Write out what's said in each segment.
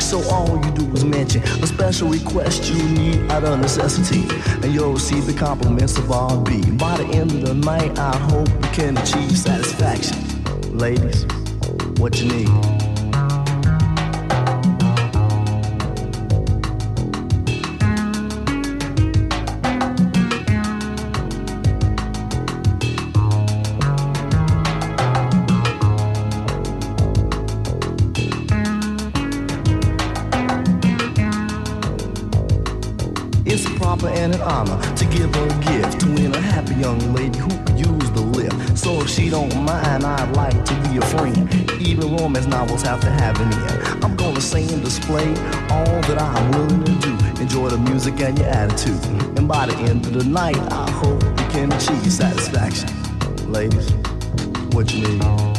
so all you do is mention a special request you need out of necessity, and you'll receive the compliments of R&B. By the end of the night, I hope you can achieve satisfaction. Ladies, what you need? Romance novels have to have an end. I'm gonna sing and display all that I'm willing to do. Enjoy the music and your attitude. And by the end of the night, I hope you can achieve satisfaction. Ladies, what you need?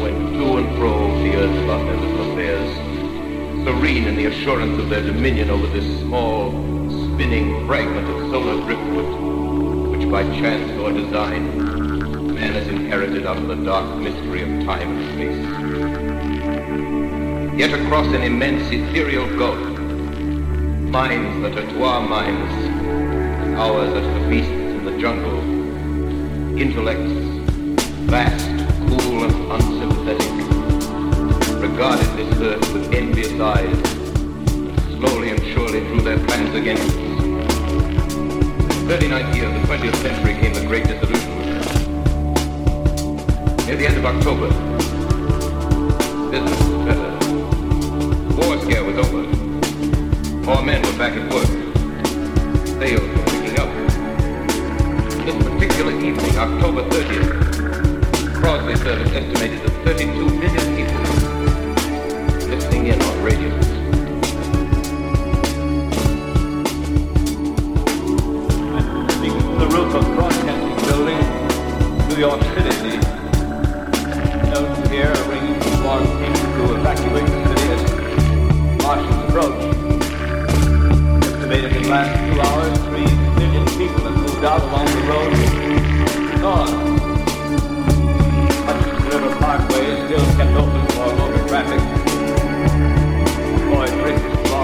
Went to and fro the earth about their little affairs, serene in the assurance of their dominion over this small, spinning fragment of solar driftwood, which by chance or design, man has inherited out of the dark mystery of time and space. Yet across an immense ethereal gulf, minds that are to our minds, ours as the beasts in the jungle, intellects vast, regarded this earth with envious eyes, slowly and surely drew their plans against us. In the 39th year of the 20th century came the Great Disillusionment. Near the end of October, business was better. The war scare was over. All men were back at work. Sales were picking up. This particular evening, October 30th, Crossley service estimated that 32 million people the roof of Broadcasting Building, New York City. Notes here on to evacuate the city as marshals approach. Estimated in the last two hours, three million people have moved out along the road. Parkway is still open for traffic.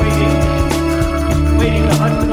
waiting, waiting the Hudson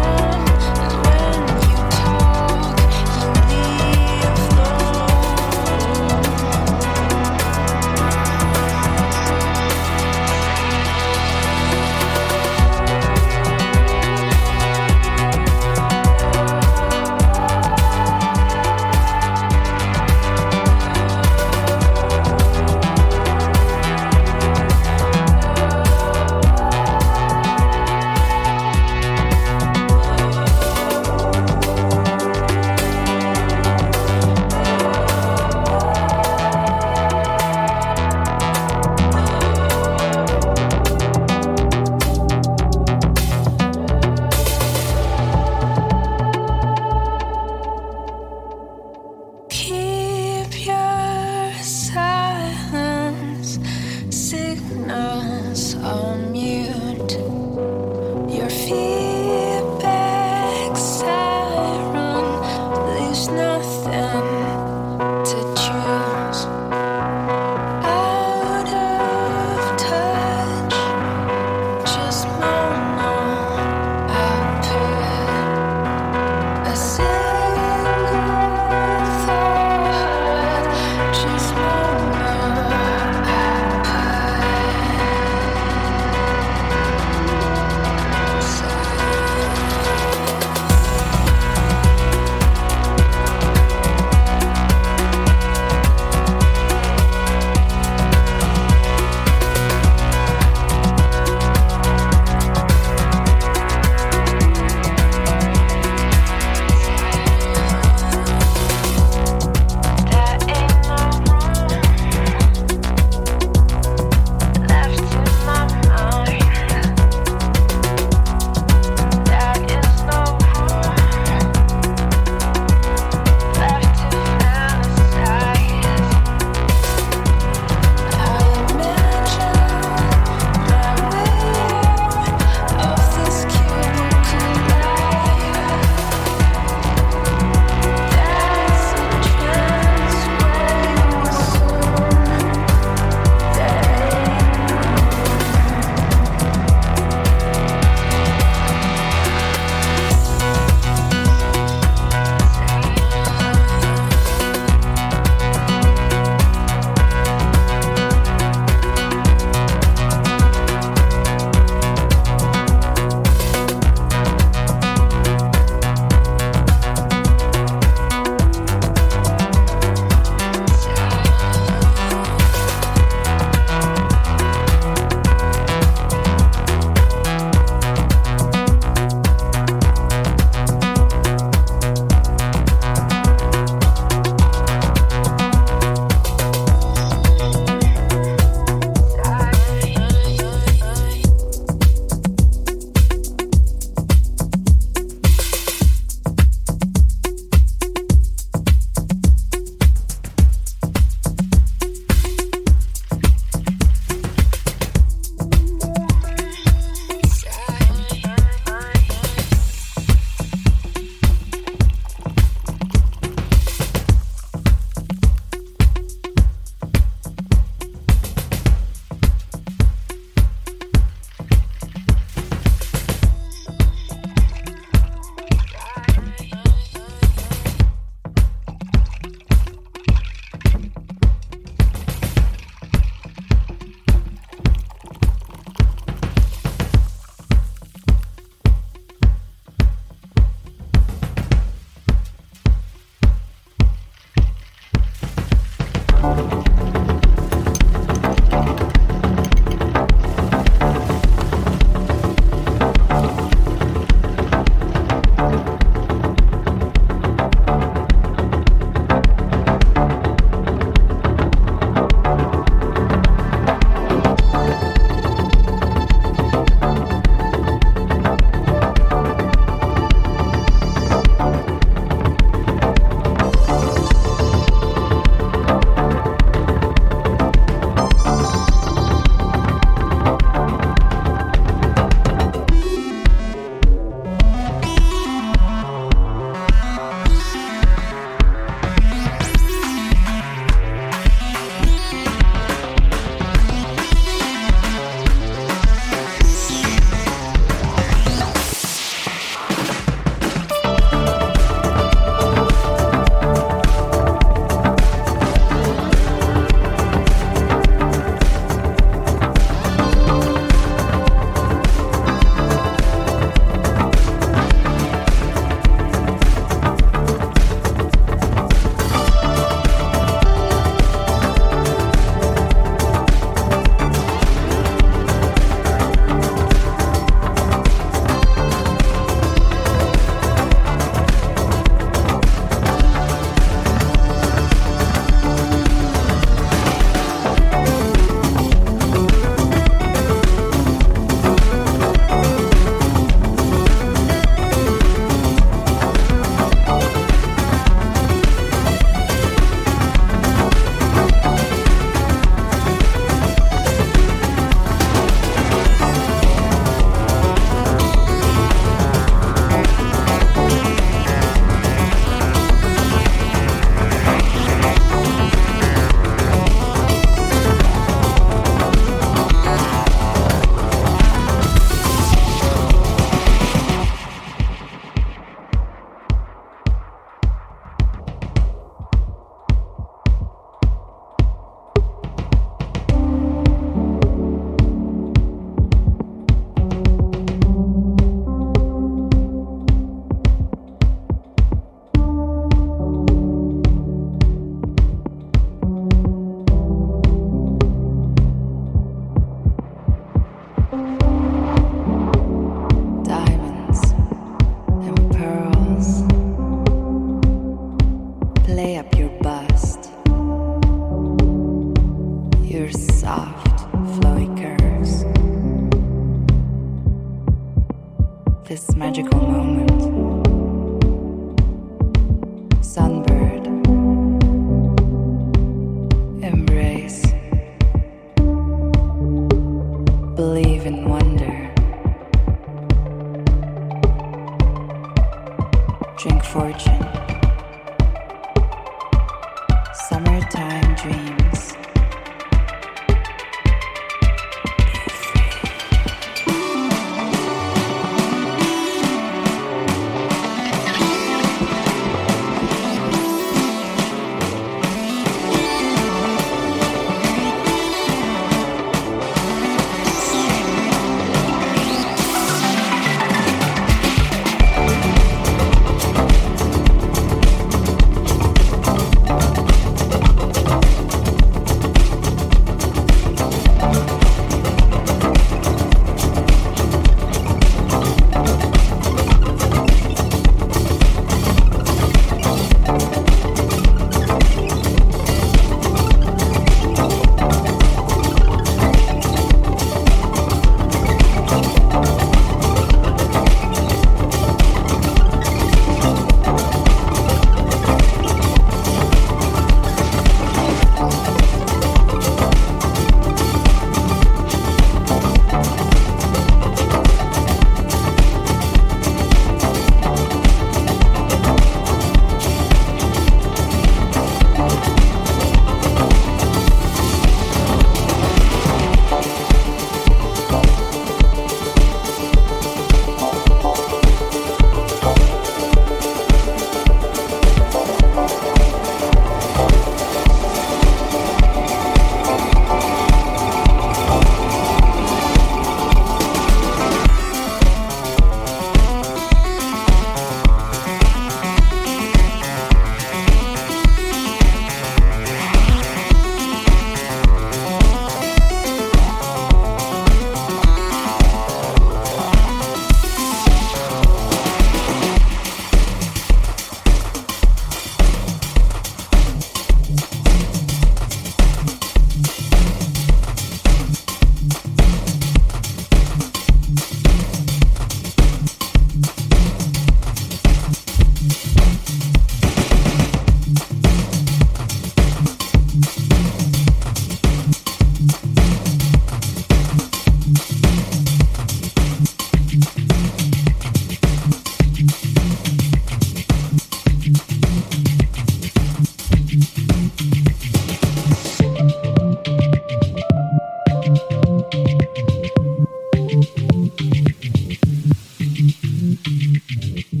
How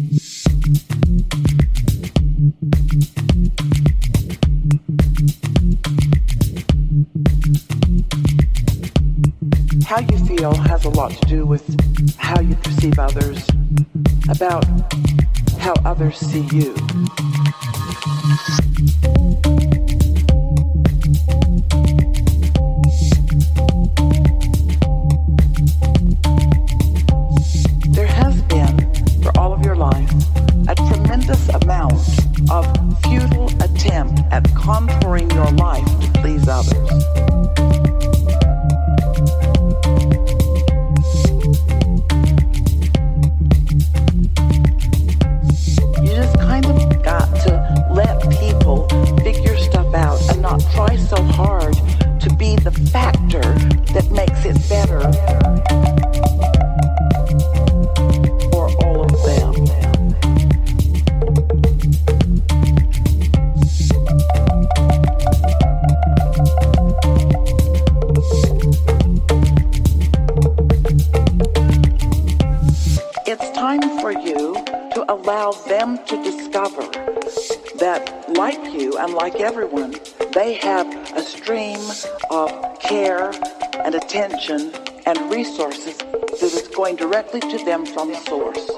you feel has a lot to do with how you perceive others, about how others see you. directly to them from source.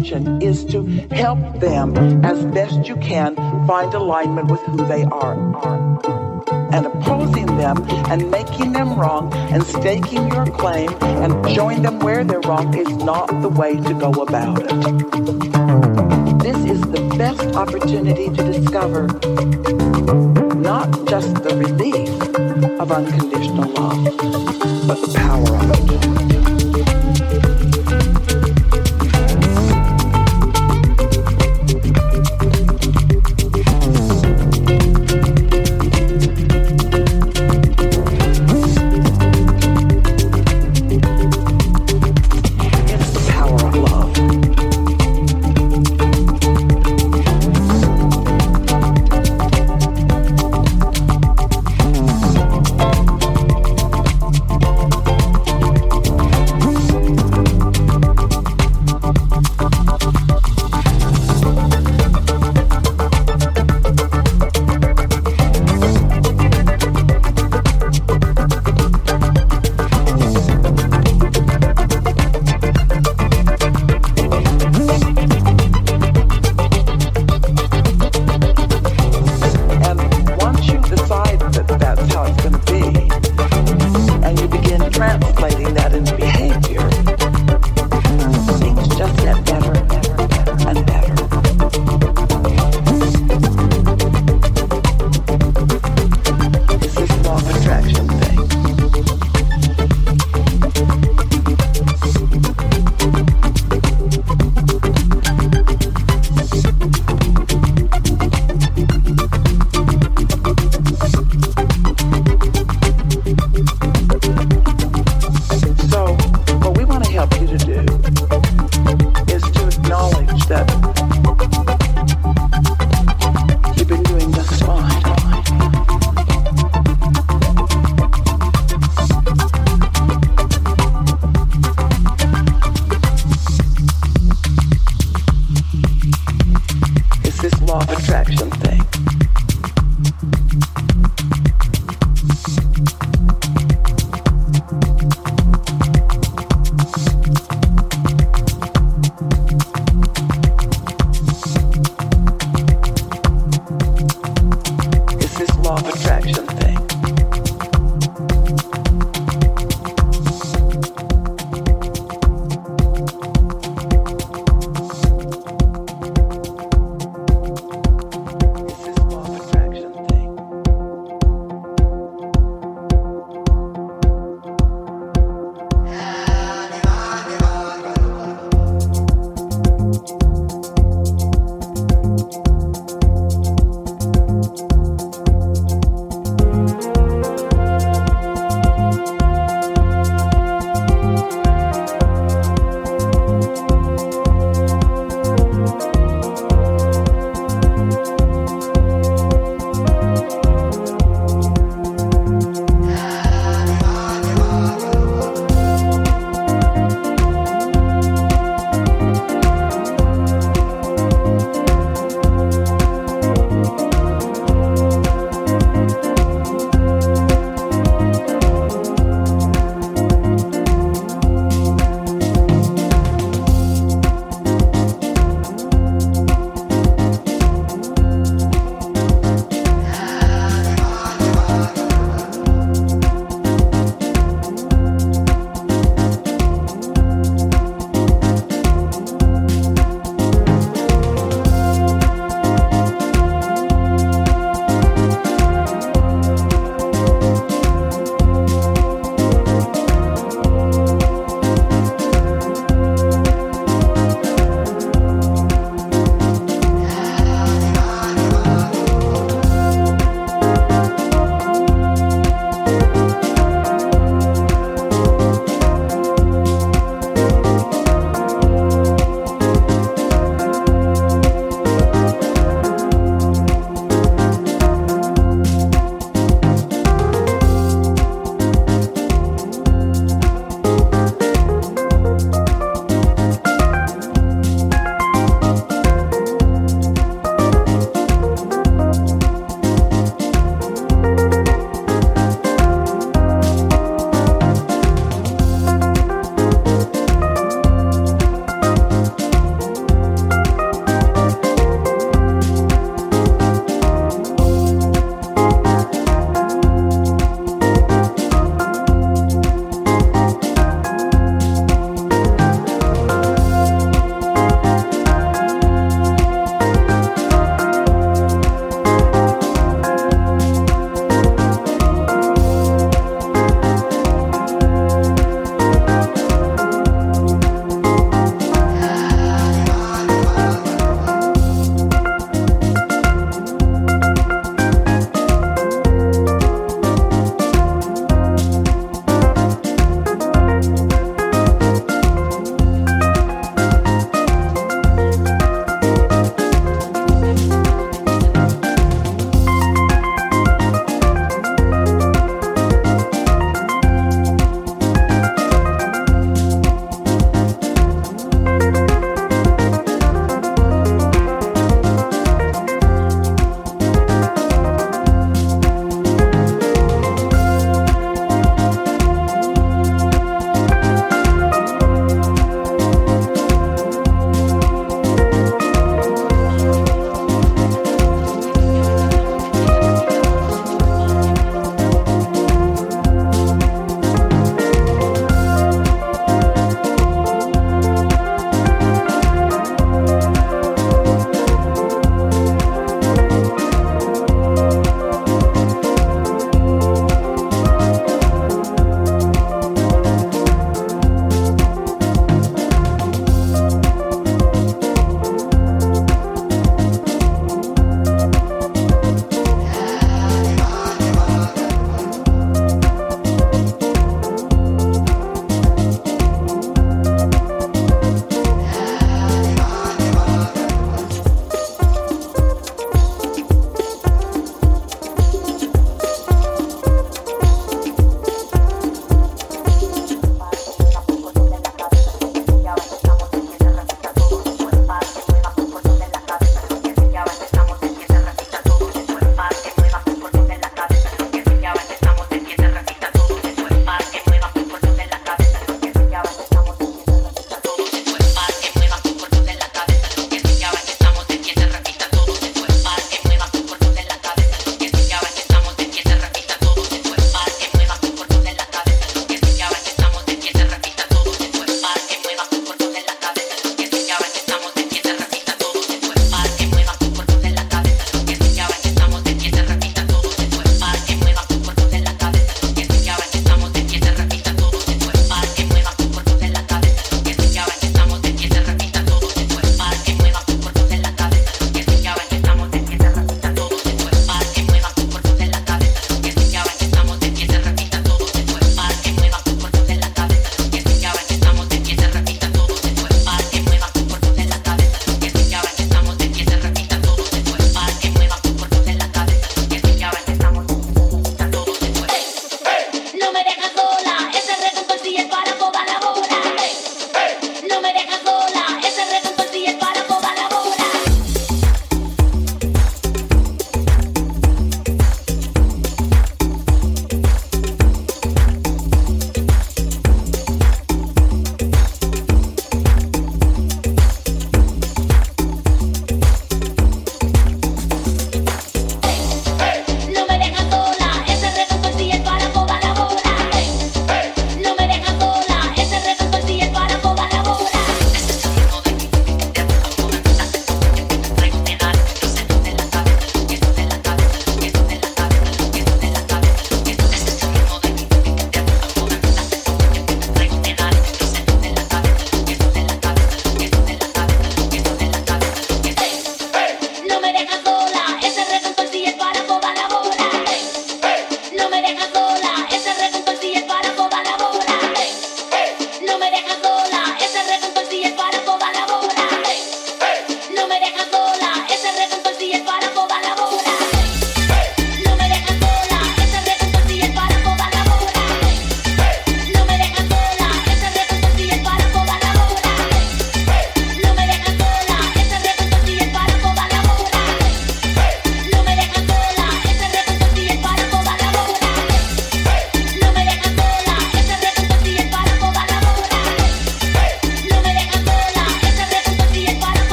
is to help them as best you can find alignment with who they are. And opposing them and making them wrong and staking your claim and showing them where they're wrong is not the way to go about it. This is the best opportunity to discover not just the relief of unconditional love, but the power of it.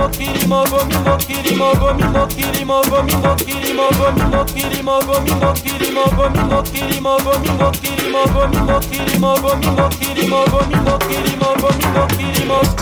mingo kirimogo mingo kirimogo mingo kirimogo mingo kirimogo mingo kirimogo mingo kirimogo mingo kirimogo mingo kirimogo mingo kirimogo mingo kirimogo mingo kirimogo mingo kirimogo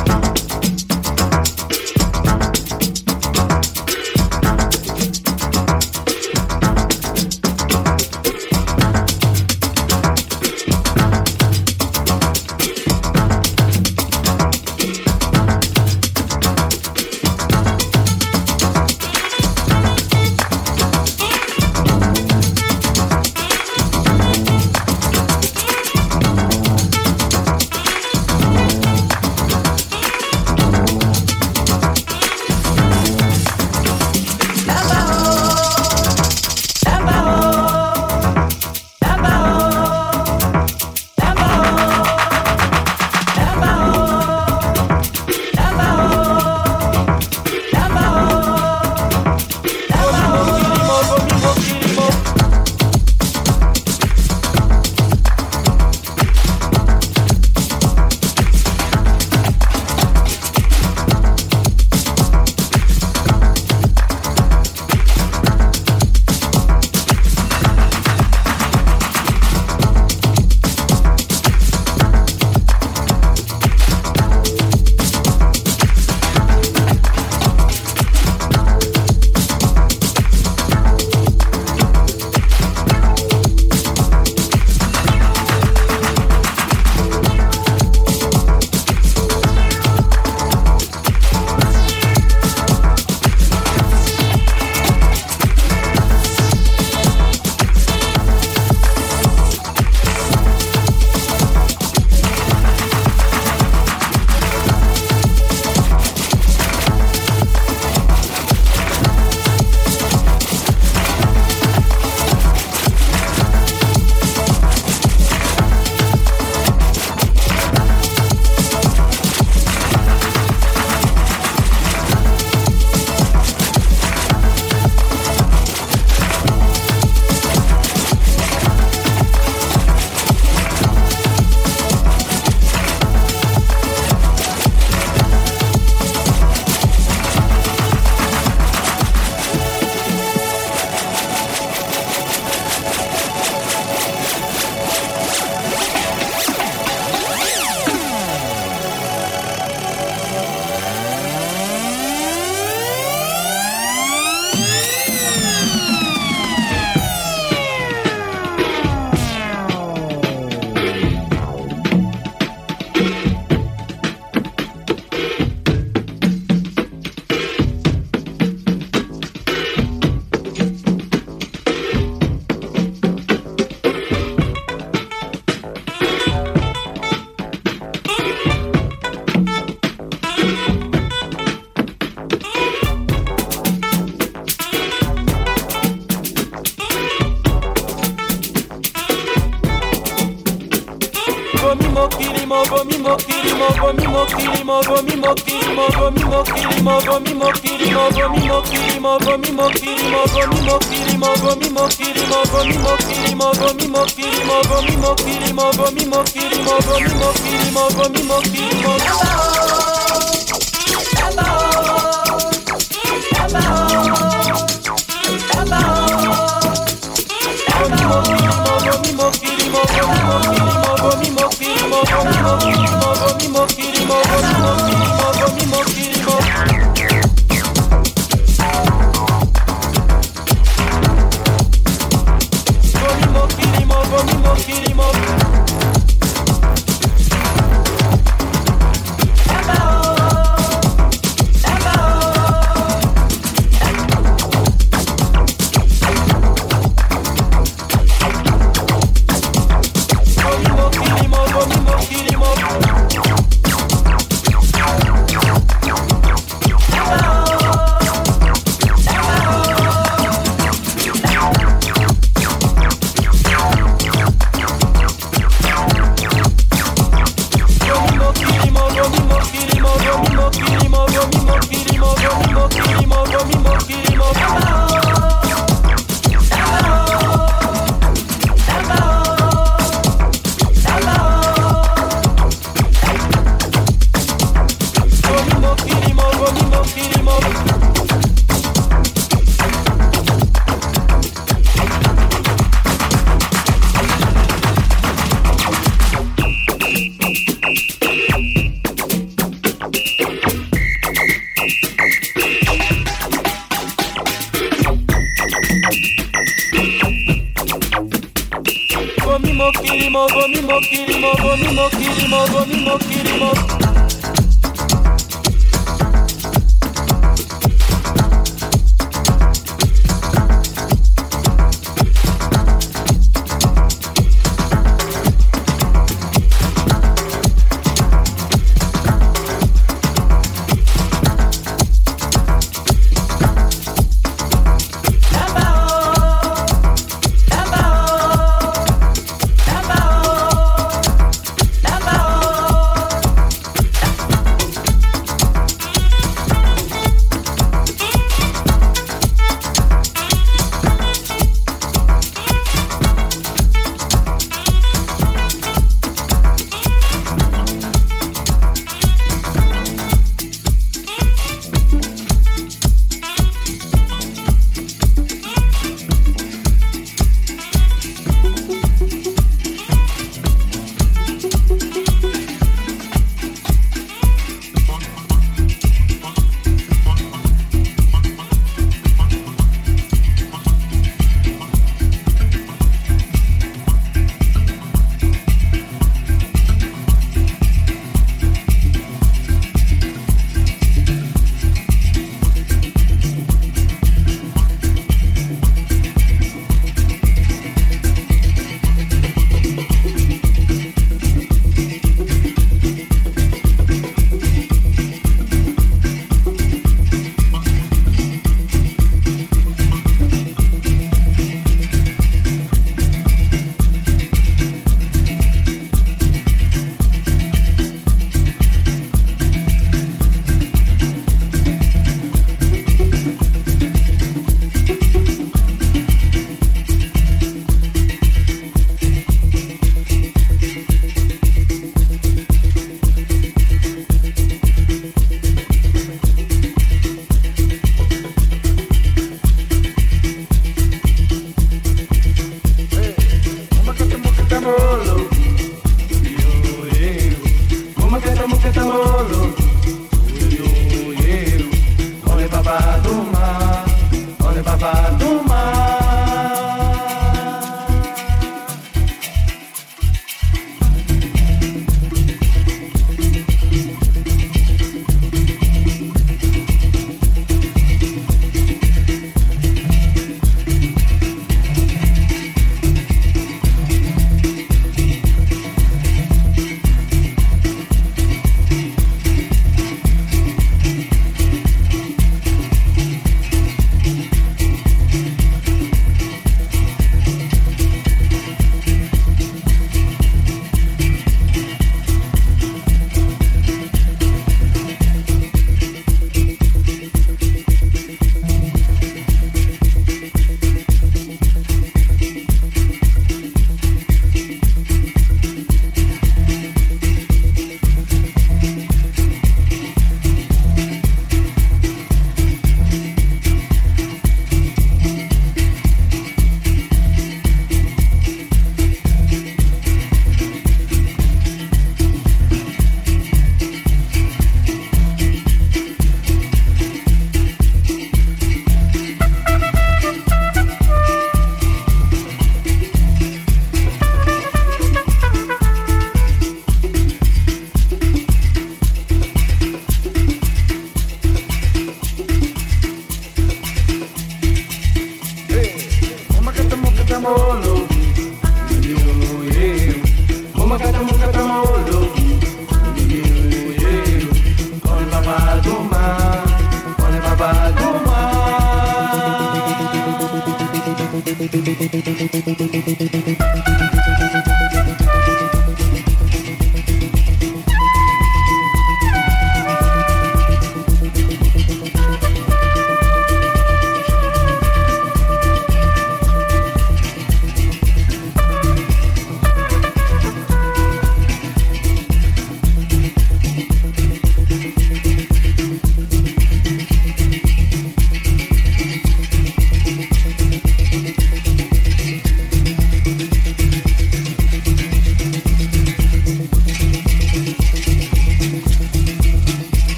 mogo mi mokiri mogo mi mokiri mogo mi mokiri mogo mi mokiri mogo mi mokiri mogo mi mokiri mogo mi mokiri mogo mi mokiri mogo mi mokiri mogo